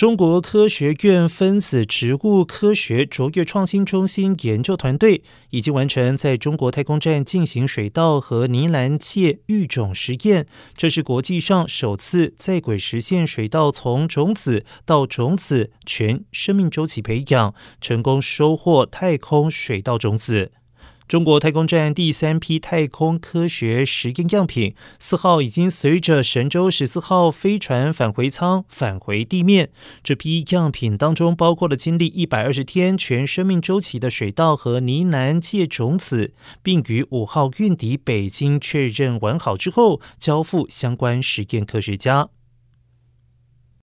中国科学院分子植物科学卓越创新中心研究团队已经完成在中国太空站进行水稻和呢兰芥育种实验，这是国际上首次在轨实现水稻从种子到种子全生命周期培养，成功收获太空水稻种子。中国太空站第三批太空科学实验样品四号已经随着神舟十四号飞船返回舱返回地面。这批样品当中包括了经历一百二十天全生命周期的水稻和呢南芥种子，并于五号运抵北京确认完好之后交付相关实验科学家。